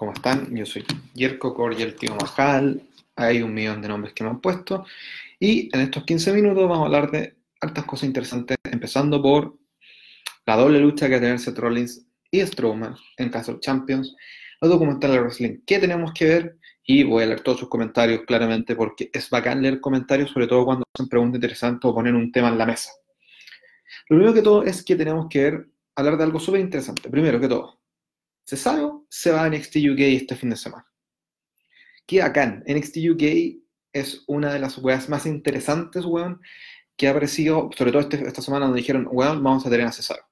¿cómo están? Yo soy Yerko Cordial Tío Majal, hay un millón de nombres que me han puesto, y en estos 15 minutos vamos a hablar de hartas cosas interesantes, empezando por la doble lucha que va Rollins y Strowman en caso de Champions, los documentales de wrestling que tenemos que ver, y voy a leer todos sus comentarios claramente porque es bacán leer comentarios, sobre todo cuando hacen preguntas interesantes o ponen un tema en la mesa. Lo primero que todo es que tenemos que ver, hablar de algo súper interesante. Primero que todo, Cesaro se va a NXT UK este fin de semana. Qué bacán. NXT UK es una de las weas más interesantes, weón, que ha aparecido, sobre todo este, esta semana donde dijeron, weón, vamos a tener a Cesaro.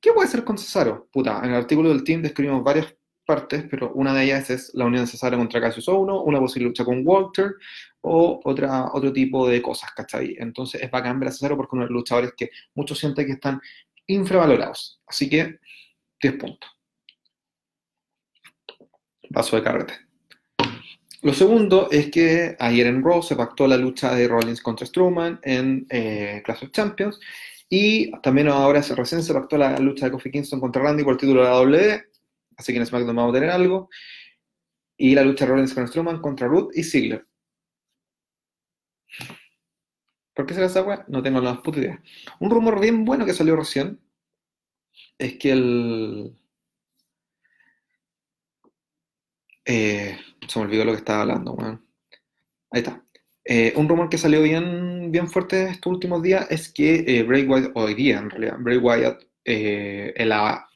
¿Qué puede hacer con Cesaro? Puta, en el artículo del team describimos varias partes, pero una de ellas es la unión de Cesaro contra Cassius 1, una posible lucha con Walter o otra, otro tipo de cosas, ¿cachai? Entonces es bacán ver a Cesaro porque uno de los luchadores que muchos sienten que están infravalorados. Así que 10 puntos. Paso de carrete. Lo segundo es que ayer en Raw se pactó la lucha de Rollins contra Strowman en eh, Clash of Champions y también ahora recién se pactó la lucha de Kofi Kingston contra Randy por el título de la WWE, así que en SmackDown vamos a tener algo. Y la lucha de Rollins contra Strowman contra Ruth y Ziggler. ¿Por qué será esa weá? No tengo la más puta idea. Un rumor bien bueno que salió recién es que el, Eh, se me olvidó lo que estaba hablando, Ahí está. Eh, un rumor que salió bien, bien fuerte estos últimos días es que eh, Bray Wyatt, hoy día en realidad, Bray Wyatt en la,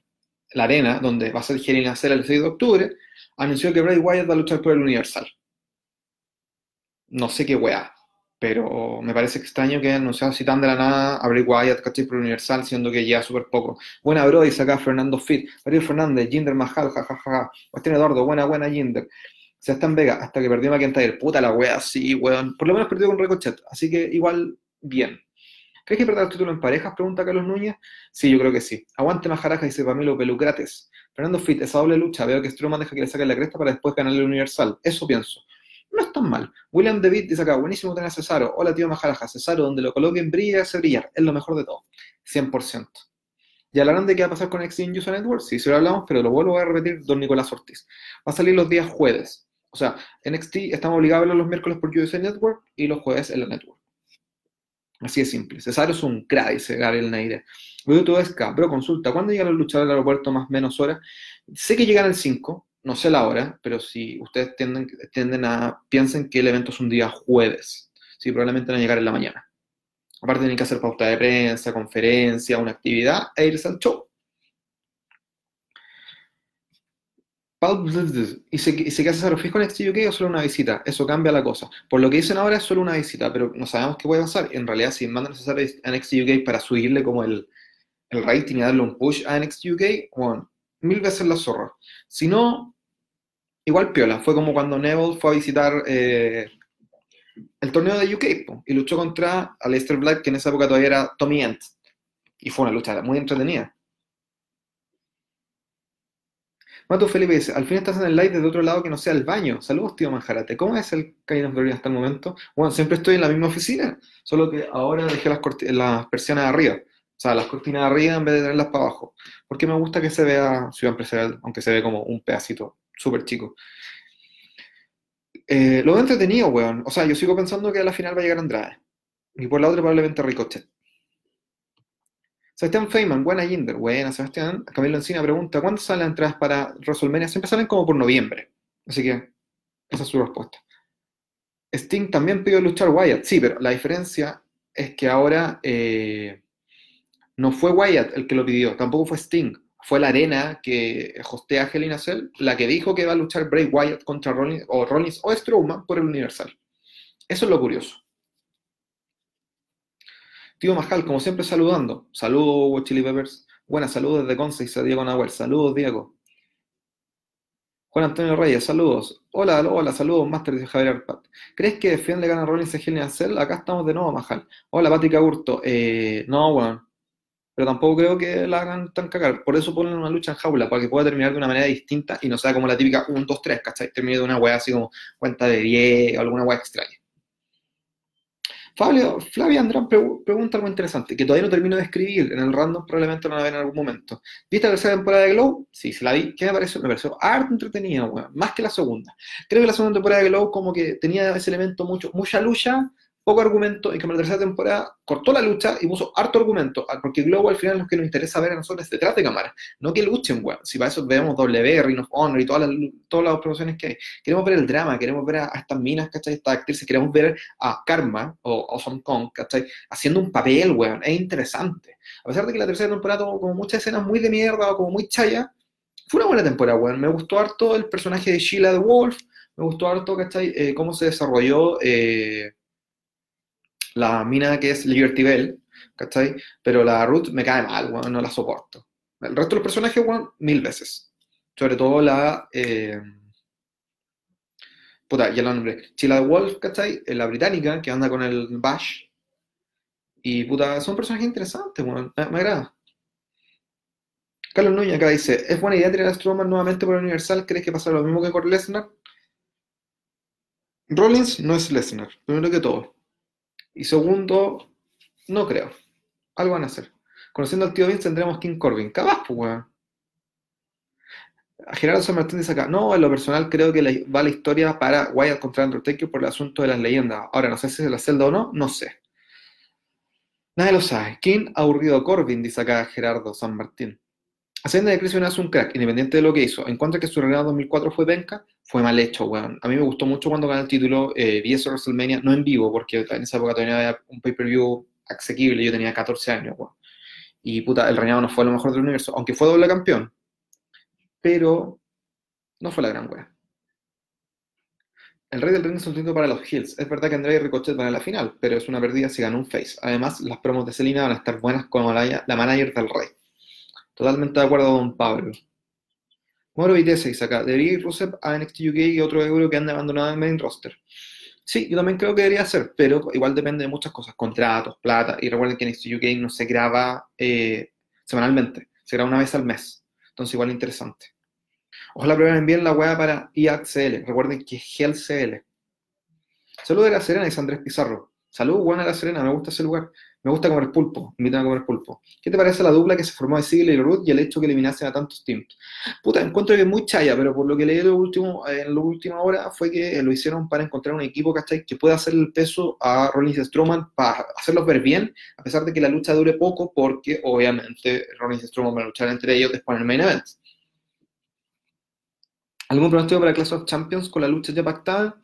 arena donde va a ser Hell in el 6 de octubre, anunció que Bray Wyatt va a luchar por el Universal. No sé qué weá pero me parece extraño que anunciado así tan de la nada a Bray Wyatt, ¿cachai? Por Universal, siendo que ya súper poco. Buena bro, dice acá Fernando Fit, Mario Fernández, Jinder Mahal, jajaja, Cuestión Eduardo, buena, buena Jinder. Se está en Vega hasta que perdió McIntyre. Puta la wea, sí, weón. Por lo menos perdió con Ricochet, así que igual, bien. ¿Crees que perder el título en parejas? Pregunta Carlos Núñez. Sí, yo creo que sí. Aguante Majaraja, dice Pamelo Pelucrates. Fernando Fit, esa doble lucha. Veo que Strowman deja que le saquen la cresta para después ganarle el Universal. Eso pienso no es tan mal. William David dice acá, buenísimo tener a Cesaro. Hola, tío Majaraja. Cesaro, donde lo coloquen, brilla, hace brillar. Es lo mejor de todo. 100%. ¿Y hablarán de qué va a pasar con NXT User Network? Sí, sí lo hablamos, pero lo vuelvo a repetir, don Nicolás Ortiz. Va a salir los días jueves. O sea, NXT estamos obligados a verlo los miércoles por USA Network y los jueves en la Network. Así de simple. Cesaro es un crack, dice Gabriel Neire. Veo todo es bro, consulta. ¿Cuándo llegan los luchadores al aeropuerto más menos horas? Sé que llegan el 5, no sé la hora, pero si ustedes tienden, tienden a, piensen que el evento es un día jueves, sí, probablemente van a llegar en la mañana. Aparte tienen que hacer pauta de prensa, conferencia, una actividad e irse al show. ¿Y se, y se queda fijo en NXT UK o solo una visita? Eso cambia la cosa. Por lo que dicen ahora es solo una visita, pero no sabemos qué puede pasar. En realidad, si mandan a NXT UK para subirle como el, el rating y darle un push a NXT UK, bueno, mil veces la zorra. Si no, igual piola. Fue como cuando Neville fue a visitar eh, el torneo de UK y luchó contra Aleister Black, que en esa época todavía era Tommy Ent. Y fue una lucha muy entretenida. Mato Felipe dice, al fin estás en el live desde otro lado que no sea el baño. Saludos, tío Manjarate. ¿Cómo es el Kind of hasta el momento? Bueno, siempre estoy en la misma oficina, solo que ahora dejé las, las persianas arriba. O sea, las cortinas arriba en vez de tenerlas para abajo. Porque me gusta que se vea Ciudad Empresarial, aunque se ve como un pedacito súper chico. Eh, lo he entretenido, weón. O sea, yo sigo pensando que a la final va a llegar Andrade. Y por la otra probablemente Ricochet. Sebastián Feynman, buena Jinder, buena Sebastián. Camilo Encina pregunta, ¿cuándo salen las entradas para WrestleMania? Siempre salen como por noviembre. Así que esa es su respuesta. Sting también pidió luchar Wyatt. Sí, pero la diferencia es que ahora eh, no fue Wyatt el que lo pidió, tampoco fue Sting. Fue la arena que hostea a Hell in la que dijo que va a luchar Bray Wyatt contra Rollins o Rollins o Strowman por el Universal. Eso es lo curioso. Tío Majal, como siempre, saludando. Saludos, Chili Peppers. Buenas, saludos desde Conce y Diego Nahuel. Saludos, Diego. Juan Antonio Reyes, saludos. Hola, hola, saludos, Master de Javier Arpat. ¿Crees que Fian le gana a Rollins a Hell in Acá estamos de nuevo, Majal. Hola, Pática Hurto. Eh, no, bueno, pero tampoco creo que la hagan tan cagar. Por eso ponen una lucha en jaula, para que pueda terminar de una manera distinta y no sea como la típica 1, 2, 3, ¿cachai? Termine de una weá así como cuenta de 10 o alguna weá extraña. Fabio, Flavia Andrán pregunta algo interesante, que todavía no termino de escribir, en el random probablemente lo van a ver en algún momento. ¿Viste la tercera temporada de Glow? Sí, se la vi. ¿Qué me pareció? Me pareció harto entretenida, weón, más que la segunda. Creo que la segunda temporada de Glow como que tenía ese elemento mucho, mucha lucha, poco argumento, y que en la tercera temporada cortó la lucha y puso harto argumento, ah, porque Globo al final lo que nos interesa ver a nosotros es detrás de cámara, no que luchen, weón. Si para eso vemos W, Ring of Honor y todas las, todas las promociones que hay. Queremos ver el drama, queremos ver a, estas minas, ¿cachai? Estas actrices, queremos ver a Karma o Awesome Kong, ¿cachai? Haciendo un papel, weón. Es interesante. A pesar de que la tercera temporada tuvo como muchas escenas muy de mierda o como muy chaya, fue una buena temporada, weón. Me gustó harto el personaje de Sheila the Wolf, me gustó harto, ¿cachai? Eh, cómo se desarrolló. Eh, la mina que es Liberty Bell, ¿cachai? Pero la Ruth me cae mal, no la soporto. El resto de los personajes, bueno, mil veces. Sobre todo la... Eh, puta, ya la nombré. Chila Wolf, ¿cachai? La británica, que anda con el Bash. Y puta, son personajes interesantes, bueno, me, agrada. Carlos Núñez acá dice, ¿es buena idea tirar a Strowman nuevamente por el Universal? ¿Crees que pasa lo mismo que con Lesnar? Rollins no es Lesnar, primero que todo. Y segundo, no creo. Algo van a hacer. Conociendo al tío Vince tendremos King Corbin. Capaz, pues, weón. Gerardo San Martín dice acá, no, en lo personal creo que va la historia para Wyatt contra Undertaker por el asunto de las leyendas. Ahora, no sé si es la celda o no, no sé. Nadie lo sabe. King aburrido Corbin, dice acá Gerardo San Martín. Hacienda de Crisis es un crack, independiente de lo que hizo. En cuanto a que su reinado 2004 fue penca, fue mal hecho, weón. A mí me gustó mucho cuando ganó el título, eh, vi eso WrestleMania, no en vivo, porque en esa época tenía un pay-per-view asequible, yo tenía 14 años, weón. Y puta, el reinado no fue lo mejor del universo, aunque fue doble campeón. Pero no fue la gran weón. El rey del ring es un título para los Hills. Es verdad que Andrea y Ricochet van a la final, pero es una pérdida si gana un face. Además, las promos de Selina van a estar buenas como la, la manager del rey. Totalmente de acuerdo con Pablo. Moro Vitesse dice acá, debería ir Rusev a NXT UK y otro euro que anda abandonado en main roster. Sí, yo también creo que debería ser, pero igual depende de muchas cosas, contratos, plata, y recuerden que NXT UK no se graba eh, semanalmente, se graba una vez al mes, entonces igual interesante. Ojalá prueben bien la web para IACL, recuerden que es GLCL. Saludos de la Serena, dice Andrés Pizarro. Saludos, buena la Serena, me gusta ese lugar. Me gusta comer pulpo, invitan a comer pulpo. ¿Qué te parece la dupla que se formó de Sigler y Ruth y el hecho que eliminasen a tantos teams? Puta, encuentro que es muy chaya, pero por lo que leí lo último, en la última hora fue que lo hicieron para encontrar un equipo, ¿cachai? Que pueda hacer el peso a Rollins y Strowman para hacerlos ver bien, a pesar de que la lucha dure poco, porque obviamente Rollins y Strowman van a luchar entre ellos después en el main event. ¿Algún pronóstico para Clash of Champions con la lucha ya pactada?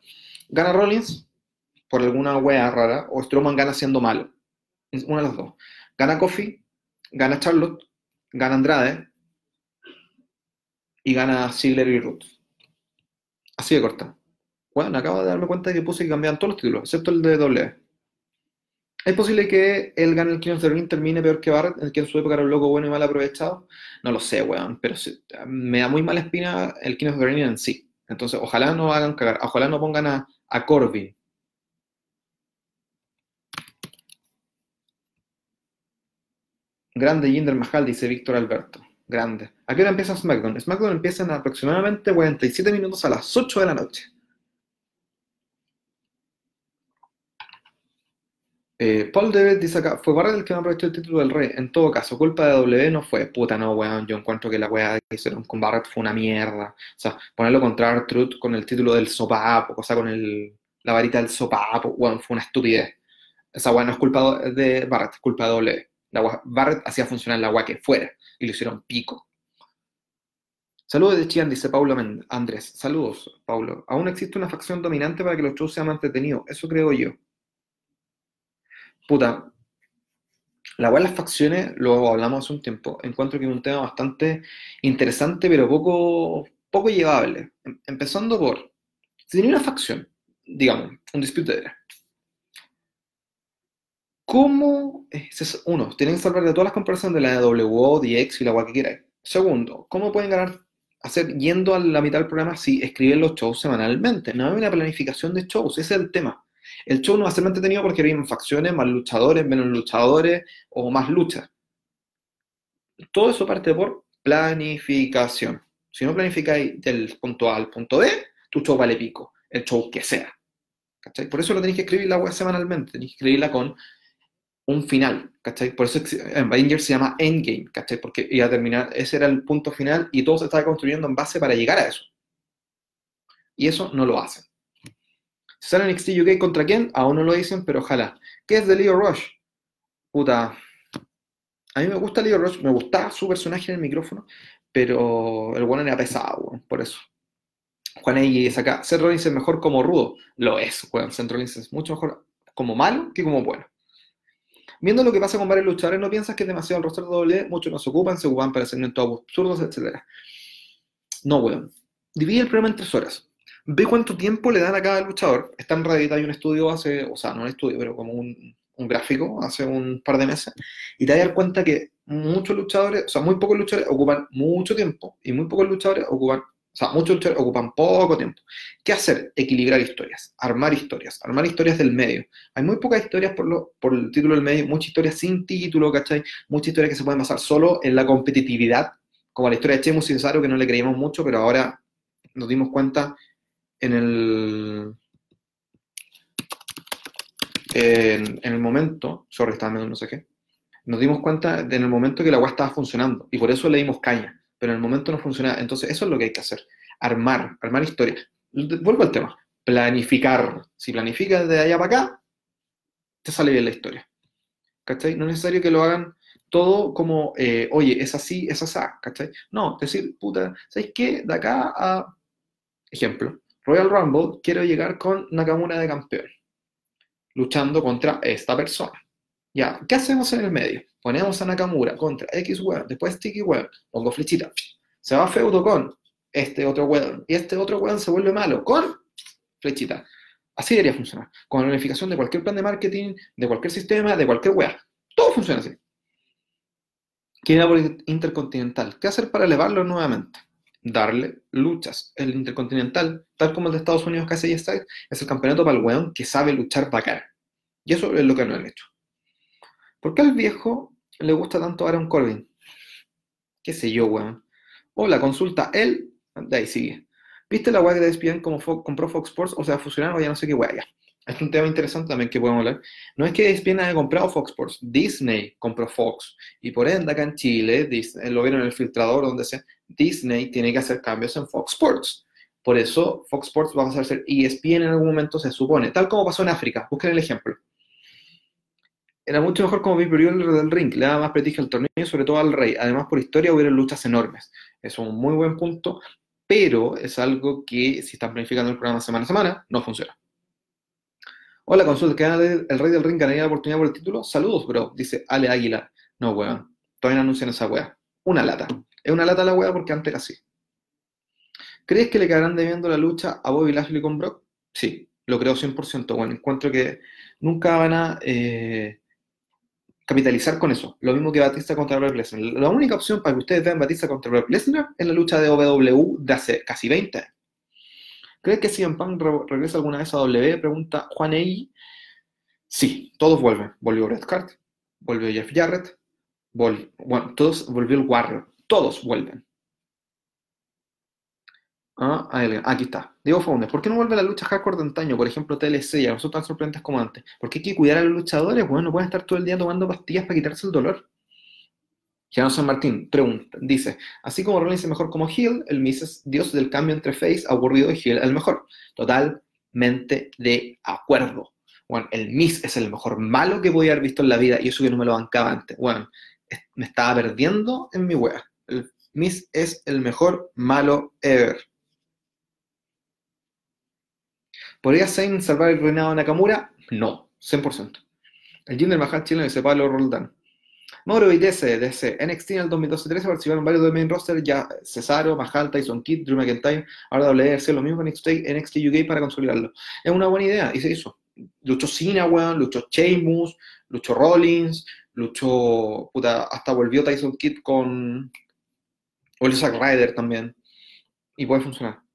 ¿Gana Rollins? Por alguna wea rara, o Strowman gana siendo malo es una de las dos. Gana Kofi, gana Charlotte, gana Andrade y gana Ziggler y Ruth. Así de corta. Bueno, acabo de darme cuenta de que puse que cambiaban todos los títulos, excepto el de W. ¿Es posible que él gane el King of the Ring termine peor que Barrett, el que en su época era un loco bueno y mal aprovechado? No lo sé, weón, pero me da muy mala espina el King of the Ring en sí. Entonces, ojalá no hagan cagar, ojalá no pongan a, a Corbin, Grande Jinder Mahal, dice Víctor Alberto. Grande. ¿A qué hora empieza SmackDown? SmackDown empieza en aproximadamente 47 minutos a las 8 de la noche. Eh, Paul David dice acá, fue Barrett el que no aprovechó el título del rey. En todo caso, culpa de W no fue. Puta, no, weón. Yo encuentro que la weá que hicieron con Barrett fue una mierda. O sea, ponerlo contra Truth con el título del sopapo, o sea, con el, la varita del sopapo, weón, fue una estupidez. Esa weá no es culpa de Barrett, es culpa de W. La Barrett hacía funcionar la agua que fuera y lo hicieron pico. Saludos de Chian, dice Paulo Andrés. Saludos, Paulo. Aún existe una facción dominante para que los shows sean más entretenidos. Eso creo yo. Puta. La de las facciones, lo hablamos hace un tiempo. Encuentro que es un tema bastante interesante, pero poco, poco llevable. Em, empezando por, si tenía una facción, digamos, un dispute ¿Cómo, uno, tienen que salvar de todas las comparaciones de la WO, DX y la que quieras. Segundo, ¿cómo pueden ganar, hacer yendo a la mitad del programa si escriben los shows semanalmente? No hay una planificación de shows, ese es el tema. El show no va a ser entretenido porque hay facciones, más luchadores, menos luchadores o más luchas. Todo eso parte por planificación. Si no planificáis del punto A al punto B, tu show vale pico, el show que sea. ¿cachai? Por eso lo tenéis que escribir la web semanalmente, tenéis que escribirla con un final, ¿cachai? Por eso en Avengers se llama Endgame, ¿cachai? Porque iba a terminar, ese era el punto final y todo se estaba construyendo en base para llegar a eso. Y eso no lo hacen. ¿Sale NXT UK contra quién? Aún no lo dicen, pero ojalá. ¿Qué es de Leo Rush? Puta. A mí me gusta Leo Rush, me gustaba su personaje en el micrófono, pero el bueno era pesado, por eso. Juan y es acá. Seth Rollins es mejor como rudo. Lo es, weón. Seth Rollins es mucho mejor como malo que como bueno. Viendo lo que pasa con varios luchadores, no piensas que es demasiado el roster doble, muchos no se ocupan, se ocupan para segmentos absurdos, etc. No, weón. Divide el programa en tres horas. Ve cuánto tiempo le dan a cada luchador. Está en Reddit, hay un estudio hace, o sea, no un estudio, pero como un, gráfico hace un par de meses, y te dar cuenta que muchos luchadores, o sea, muy pocos luchadores ocupan mucho tiempo, y muy pocos luchadores ocupan sea, muchos ocupan poco tiempo. ¿Qué hacer? Equilibrar historias, armar historias, armar historias del medio. Hay muy pocas historias por, lo, por el título del medio, muchas historias sin título, ¿cachai? Muchas historias que se pueden basar solo en la competitividad, como la historia de Chemo Cesaro, que no le creíamos mucho, pero ahora nos dimos cuenta en el, en, el momento, sorry, estaba no sé qué, nos dimos cuenta en el momento que la web estaba funcionando y por eso le dimos caña pero en el momento no funciona. Entonces, eso es lo que hay que hacer. Armar, armar historia. Vuelvo al tema. Planificar. Si planificas de allá para acá, te sale bien la historia. ¿Cachai? No es necesario que lo hagan todo como, eh, oye, es así, es así, ¿cachai? No, decir, puta, ¿sabes qué? De acá a, ejemplo, Royal Rumble, quiero llegar con Nakamura de campeón, luchando contra esta persona. Ya, ¿qué hacemos en el medio? Ponemos a Nakamura contra X weón, después Tiki weón, pongo flechita. Se va feudo con este otro weón, y este otro weón se vuelve malo con flechita. Así debería funcionar. Con la unificación de cualquier plan de marketing, de cualquier sistema, de cualquier weón. Todo funciona así. ¿Quién por Intercontinental? ¿Qué hacer para elevarlo nuevamente? Darle luchas. El Intercontinental, tal como el de Estados Unidos que hace es el campeonato para el weón que sabe luchar bacán. Y eso es lo que no han hecho. ¿Por qué al viejo le gusta tanto Aaron Corbin? ¿Qué sé yo, weón? Hola, consulta él. De ahí sigue. ¿Viste la weá de ESPN como compró Fox Sports? O sea, fusionaron o ya no sé qué weá ya. Es un tema interesante también que podemos hablar. No es que ESPN haya comprado Fox Sports, Disney compró Fox. Y por ende, acá en Chile, Disney, lo vieron en el filtrador donde se Disney tiene que hacer cambios en Fox Sports. Por eso, Fox Sports va a pasar a ser ESPN en algún momento, se supone. Tal como pasó en África. Busquen el ejemplo era mucho mejor como el del ring, le daba más prestigio al torneo, sobre todo al rey. Además, por historia hubieron luchas enormes. Es un muy buen punto, pero es algo que si están planificando el programa semana a semana, no funciona. Hola, consulta, ¿qué el rey del ring ganaría la oportunidad por el título? Saludos, bro, dice Ale Águila. No, weón, todavía no anuncian esa weá. Una lata. Es una lata la weá porque antes era así. ¿Crees que le quedarán debiendo la lucha a Bobby Lashley con Brock? Sí, lo creo 100%. Bueno, encuentro que nunca van a... Eh, capitalizar con eso. Lo mismo que Batista contra Brock. La única opción para que ustedes vean Batista contra Brock Lesnar es la lucha de WWE de hace casi 20 años. ¿Crees que CM Punk regresa alguna vez a W? Pregunta Juan Ey. Sí, todos vuelven. Volvió Bret Hart, volvió Jeff Jarrett, todos volvió el Warrior. Todos vuelven. Ah, aquí está. Diego Founder, ¿por qué no vuelve la lucha hardcore de antaño? Por ejemplo, TLC, ya no son tan sorprendentes como antes. ¿Por qué hay que cuidar a los luchadores? Bueno, no pueden estar todo el día tomando pastillas para quitarse el dolor. no San Martín pregunta, dice, así como Rollins es mejor como Hill, el Miz es dios del cambio entre face, aburrido y Hill el mejor. Totalmente de acuerdo. Bueno, el Miz es el mejor malo que voy a haber visto en la vida y eso que no me lo bancaba antes. Bueno, me estaba perdiendo en mi wea. El Miz es el mejor malo ever. ¿Podría Zayn salvar el reinado de Nakamura? No, 100%. El Jinder Mahal Chile se Pablo Roldán. Mauro y DC, DC, NXT en el 2012-13 participaron varios del main roster, ya Cesaro, Mahal, Tyson Kidd, Drew McIntyre, ahora WRC, lo mismo NXT, NXT UK para consolidarlo. Es una buena idea, y se hizo. Luchó Cena, weón, luchó Sheamus, luchó Rollins, luchó, puta, hasta volvió Tyson Kidd con, volvió Zack Ryder también, y puede funcionar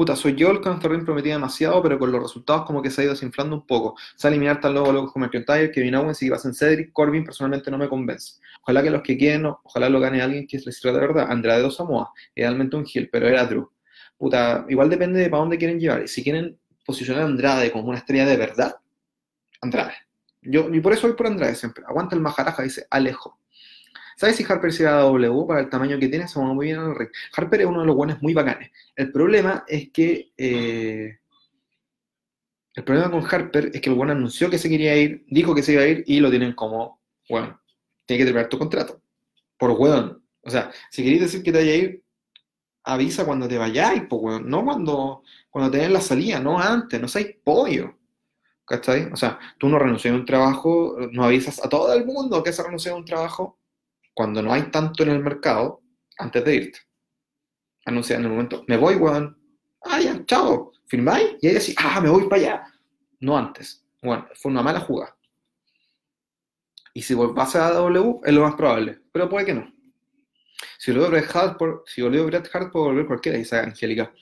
puta, soy yo el que en ring prometía demasiado, pero con los resultados como que se ha ido desinflando un poco. Se eliminar tan luego locos como McIntyre, Kevin Owens y pasen Cedric, Corbin personalmente no me convence. Ojalá que los que quieren, ojalá lo gane alguien que les sirva de verdad. Andrade o Samoa, idealmente un Hill, pero era Drew. Puta, igual depende de para dónde quieren llevar. Si quieren posicionar a Andrade como una estrella de verdad, Andrade. Yo, y por eso voy por Andrade siempre. Aguanta el majaraja, dice Alejo. ¿Sabes si Harper se a W para el tamaño que tiene? Se va muy bien al rey. Harper es uno de los buenos muy bacanes. El problema es que. Eh, el problema con Harper es que el bueno anunció que se quería ir, dijo que se iba a ir y lo tienen como, bueno, tiene que terminar tu contrato. Por weón. O sea, si queréis decir que te vaya a ir, avisa cuando te vayáis, pues weón. No cuando, cuando te den la salida, no antes, no seáis pollo. ¿Cachai? O sea, tú no renuncias a un trabajo, no avisas a todo el mundo que se renuncia a un trabajo cuando no hay tanto en el mercado antes de irte. Anuncia en el momento, me voy, weón. Ah, ya, chao. ¿Firmáis? Y ahí decís, ah, me voy para allá. No antes. Bueno, fue una mala jugada. Y si vas a W, es lo más probable. Pero puede que no. Si volvió Bret Hart, por, si Hart, puede volver cualquiera, dice Angélica.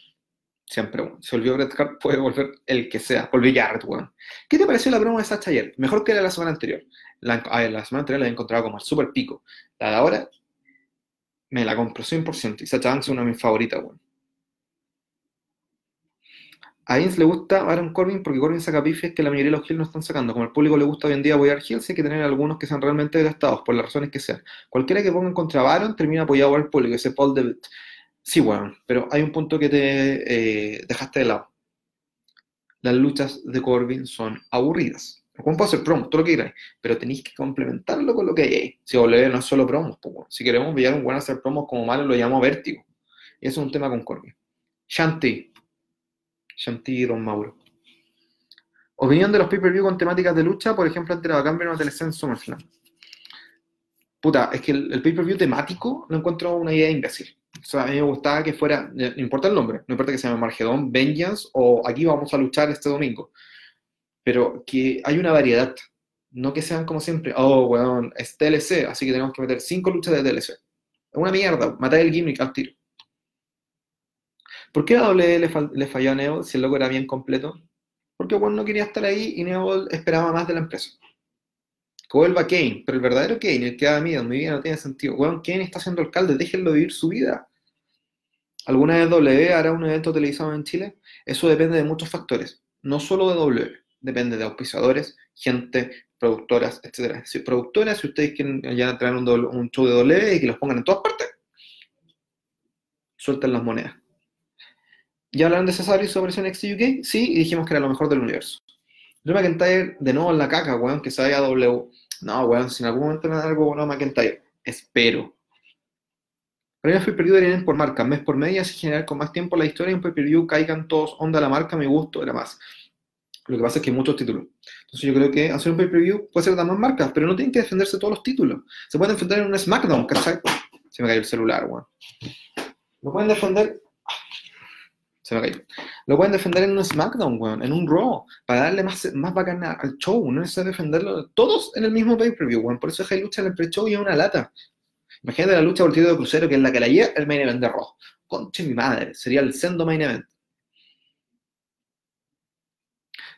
Siempre, bueno. Si volvió Bret Hart, puede volver el que sea. Volvió Jarrett, weón. ¿Qué te pareció la broma de Sacha ayer? Mejor que la de la semana anterior. La, la semana anterior la he encontrado como el super pico. La de ahora, me la compro 100%. Y Sacha Banks es una de mis favoritas, weón. A le gusta Aaron Corbin porque Corbin saca pifes que la mayoría de los Hills no están sacando. Como al público le gusta hoy en día apoyar Hills, hay que tener algunos que sean realmente gastados, por las razones que sean. Cualquiera que ponga en contra Baron termina apoyado el público, ese Paul DeWitt. Sí, bueno, pero hay un punto que te eh, dejaste de lado. Las luchas de Corbin son aburridas. ¿Cómo puedo hacer promos? Todo lo que queráis, pero tenéis que complementarlo con lo que hay ahí. Si W no es solo promos, si queremos ver un buen hacer promos como malo, lo llamo vértigo. Y eso es un tema con Corbin. Shanti, Shanti y Don Mauro. Opinión de los pay-per-view con temáticas de lucha, por ejemplo, entre la Cambio TLC en SummerSlam. Puta, es que el, pay-per-view temático lo encuentro una idea imbécil. O sea, a mí me gustaba que fuera, no importa el nombre, no importa que se llame Margedón, Vengeance o aquí vamos a luchar este domingo, pero que hay una variedad, no que sean como siempre, oh, weón, es TLC, así que tenemos que meter cinco luchas de TLC. Es una mierda, matar el gimmick al tiro. ¿Por qué a W le, falló a Neville si el loco era bien completo? Porque Juan no quería estar ahí y Neville esperaba más de la empresa. Que vuelva Kane, pero el verdadero Kane, el que da miedo, mi vida no tiene sentido. Weón, Kane está siendo alcalde, déjenlo vivir su vida. ¿Alguna vez W hará un evento televisado en Chile? Eso depende de muchos factores, no solo de W, depende de auspiciadores, gente, productoras, etc. Si productoras, si ustedes quieren ya traer un, un show de W y que los pongan en todas partes, suelten las monedas. ¿Ya hablaron de Cesaro y su versión UK? Sí, y dijimos que era lo mejor del universo. Drew McIntyre, de nuevo en la caca, weón, que se vaya W. No, weón, si en algún momento me algo bueno a McIntyre, espero. Fui perdido ir por marca, mes por media, así generar con más tiempo la historia y un pay-per-view caigan todos onda la marca, mi gusto era más. Lo que pasa es que hay muchos títulos. Entonces yo creo que hacer un pay-per-view puede ser dar más marcas, pero no tienen que defenderse todos los títulos. Se pueden defender en un SmackDown, ¿cachai? Se me cayó el celular, weón. Lo pueden defender se me cayó. Lo pueden defender en un SmackDown, weón, en un Raw, para darle más, más bacana al show, no es defenderlo todos en el mismo pay-per-view, weón. Por eso es hay lucha en el pre-show y es una lata. Imagínate la lucha por el título de crucero, que es la que la lleva el main event de Raw. Conche mi madre, sería el sendo main event.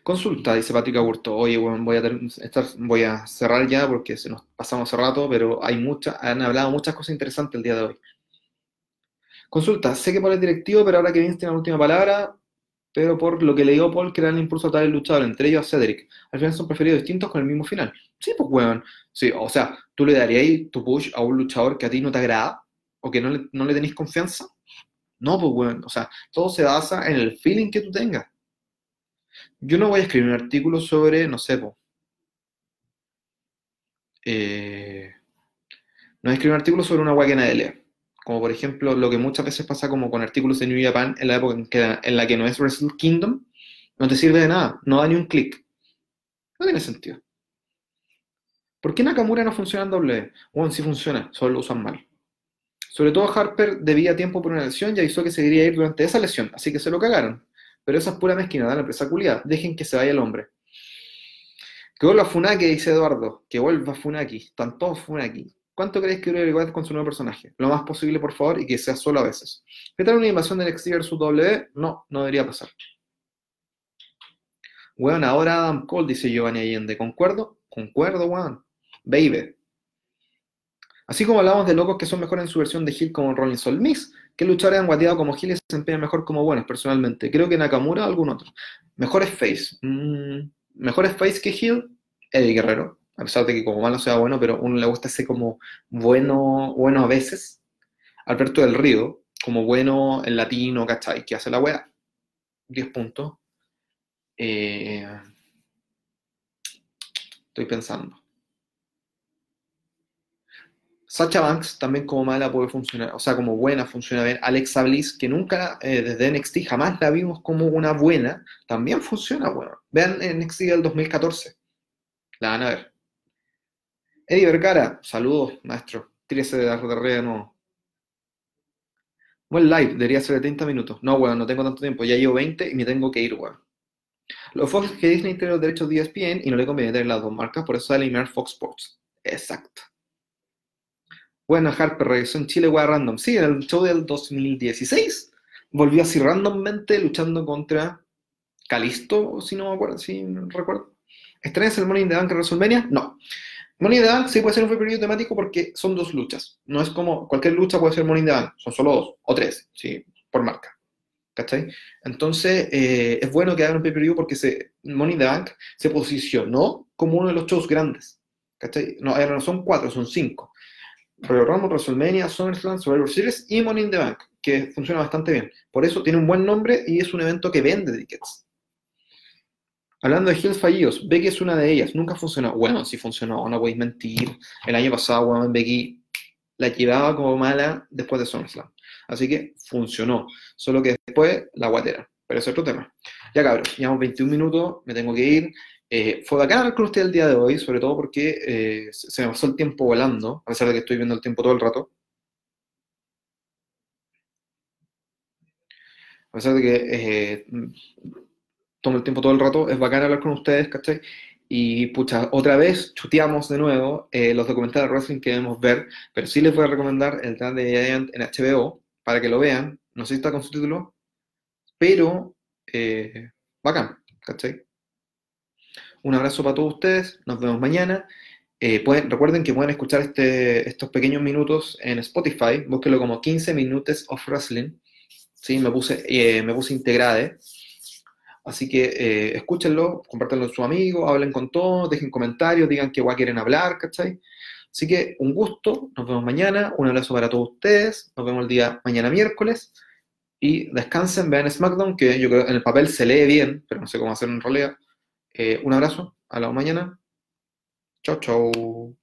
Consulta, dice Patrick Aburto. Oye, voy a, voy a cerrar ya porque se nos pasamos hace rato, pero hay muchas, han hablado muchas cosas interesantes el día de hoy. Consulta, sé que Paul es directivo, pero ahora que Vince tiene la última palabra, pero por lo que le dio Paul, que era el impulso a tal luchador, entre ellos a Cedric. Al final son preferidos distintos con el mismo final. Sí, pues, weón. Sí, o sea, ¿tú le darías tu push a un luchador que a ti no te agrada? ¿O que no le, no le tenéis confianza? No, pues, weón. O sea, todo se basa en el feeling que tú tengas. Yo no voy a escribir un artículo sobre, no sé, pues, eh, no voy a escribir un artículo sobre una guay de lea como por ejemplo lo que muchas veces pasa como con artículos de New Japan en la época en, la que no es Wrestle Kingdom, no te sirve de nada, no da ni un clic. No tiene sentido. ¿Por qué Nakamura no funciona en doble? Bueno, sí funciona, solo lo usan mal. Sobre todo Harper debía tiempo por una lesión y avisó que se quería ir durante esa lesión, así que se lo cagaron. Pero esa es pura mezquina, da la empresa culiada. Dejen que se vaya el hombre. Que vuelva Funaki, dice Eduardo. Que vuelva Funaki. Están todos Funaki. ¿Cuánto crees que dure igual con su nuevo personaje? Lo más posible, por favor, y que sea solo a veces. ¿Qué tal una invasión del NXT versus W? No, no debería pasar. Weón, ahora Adam Cole, dice Giovanni Allende. ¿Concuerdo? Concuerdo, weón. Baby. Así como hablamos de locos que son mejores en su versión de Hill como Rolling Soul Mix, ¿Qué luchadores han guateado como Gil y se desempeñan mejor como buenos, personalmente? Creo que Nakamura o algún otro. Mejores face. Mm, mejores face que Gil, Eddie Guerrero. A pesar de que como malo sea bueno, pero uno le gusta ese como bueno, bueno a veces. Alberto del Río, como bueno en latino, ¿cachai? Que hace la wea. 10 puntos. Eh, estoy pensando. Sacha Banks también como mala puede funcionar, o sea, como buena funciona bien. Alexa Bliss, que nunca eh, desde NXT jamás la vimos como una buena, también funciona bueno. Vean NXT del 2014, la van a ver. Eddie Vergara, saludos, maestro. Tírese de la de nuevo. Buen live, debería ser de 30 minutos. No, weón, no tengo tanto tiempo. Ya llevo 20 y me tengo que ir, weón. Los Fox que Disney tiene los derechos de ESPN y no le conviene tener las dos marcas, por eso sale eliminar Fox Sports. Exacto. Bueno, Harper regresó en Chile, weón, random. Sí, en el show del 2016 volvió así randommente luchando contra Calisto, si no me acuerdo, si no recuerdo. ¿Estrenas el Money in the Bank WrestleMania? No. Money in the Bank sí puede ser un periodo temático porque son dos luchas. No es como cualquier lucha puede ser Money in the Bank, son solo dos o tres, sí, por marca. ¿Cachai? Entonces, eh, es bueno que hagan un pay-per-view porque Money in the Bank se posicionó como uno de los shows grandes. ¿Cachai? No, no son cuatro, son cinco. Royal Rumble, WrestleMania, SummerSlam, Survivor Series y Money in the Bank, que funciona bastante bien. Por eso tiene un buen nombre y es un evento que vende tickets. Hablando de Hills fallidos, Becky es una de ellas. Nunca funcionó. Bueno, sí funcionó, no podéis mentir. El año pasado, bueno, Becky la llevaba como mala después de SummerSlam. Así que funcionó. Solo que después la guatera. Pero es otro tema. Ya cabros, llevamos 21 minutos, me tengo que ir. Eh, fue bacán hablar con usted el día de hoy, sobre todo porque eh, se me pasó el tiempo volando, a pesar de que estoy viendo el tiempo todo el rato. A pesar de que eh, tomo el tiempo todo el rato, es bacán hablar con ustedes, ¿cachai? Y pucha, otra vez chuteamos de nuevo eh, los documentales de wrestling que debemos ver, pero sí les voy a recomendar el plan de Giant en HBO para que lo vean. No sé si está con su título, pero eh, bacán, ¿cachai? Un abrazo para todos ustedes, nos vemos mañana. Eh, pueden, recuerden que pueden escuchar este, estos pequeños minutos en Spotify, búsquelo como 15 minutos of wrestling. Sí, me puse, eh, me puse integrada. Así que eh, escúchenlo, compártanlo con sus amigos, hablen con todos, dejen comentarios, digan qué guay quieren hablar, ¿cachai? Así que un gusto, nos vemos mañana, un abrazo para todos ustedes, nos vemos el día mañana miércoles y descansen, vean SmackDown, que yo creo en el papel se lee bien, pero no sé cómo hacer en realidad. Eh, un abrazo, a la mañana. Chau, chau.